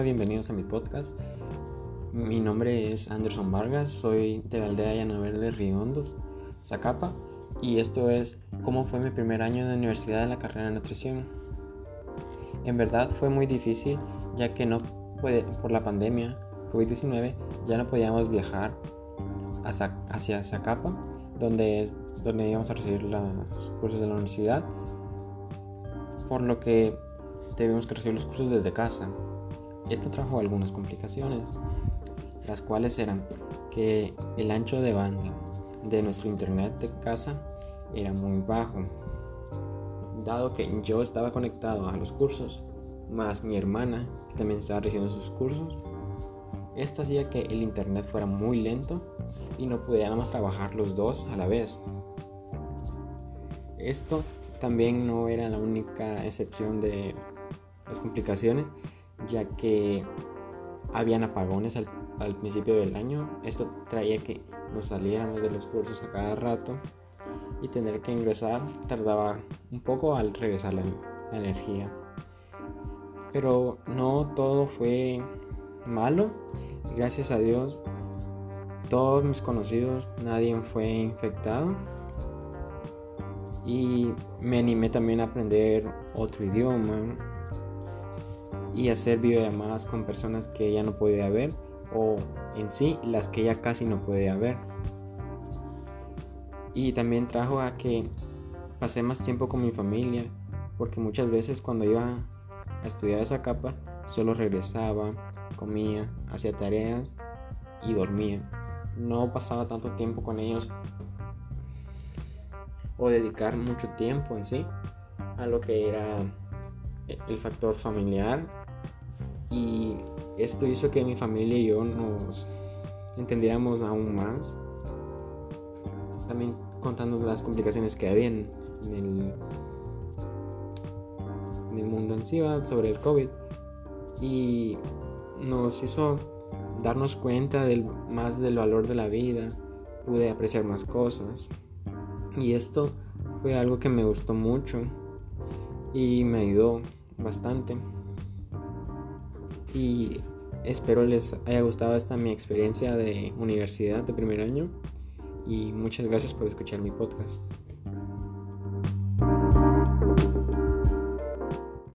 bienvenidos a mi podcast. Mi nombre es Anderson Vargas, soy de la aldea Llano Verde Riondos, Zacapa, y esto es cómo fue mi primer año de universidad en la carrera de nutrición. En verdad fue muy difícil ya que no por la pandemia COVID-19 ya no podíamos viajar hacia Zacapa, donde, donde íbamos a recibir los cursos de la universidad, por lo que debemos que recibir los cursos desde casa. Esto trajo algunas complicaciones, las cuales eran que el ancho de banda de nuestro internet de casa era muy bajo, dado que yo estaba conectado a los cursos, más mi hermana, que también estaba recibiendo sus cursos. Esto hacía que el internet fuera muy lento y no pudiéramos trabajar los dos a la vez. Esto también no era la única excepción de las complicaciones, ya que habían apagones al, principio del año. Esto traía que nos saliéramos de los cursos a cada rato y tener que ingresar tardaba un poco al regresar la, la energía. Pero no todo fue malo. Gracias a Dios, todos mis conocidos, nadie fue infectado. Y me animé también a aprender otro idioma, y hacer videollamadas con personas que ya no podía ver o en sí las que ya casi no podía ver. Y también trajo a que pasé más tiempo con mi familia porque muchas veces cuando iba a estudiar esa capa solo regresaba, comía, hacía tareas y dormía. No pasaba tanto tiempo con ellos o dedicar mucho tiempo en sí a lo que era el factor familiar y esto hizo que mi familia y yo nos entendiéramos aún más. También contando las complicaciones que había en, el, en el mundo en sí sobre el COVID. Y nos hizo darnos cuenta del, más del valor de la vida. Pude apreciar más cosas. Y esto fue algo que me gustó mucho y me ayudó bastante y espero les haya gustado esta mi experiencia de universidad de primer año y muchas gracias por escuchar mi podcast.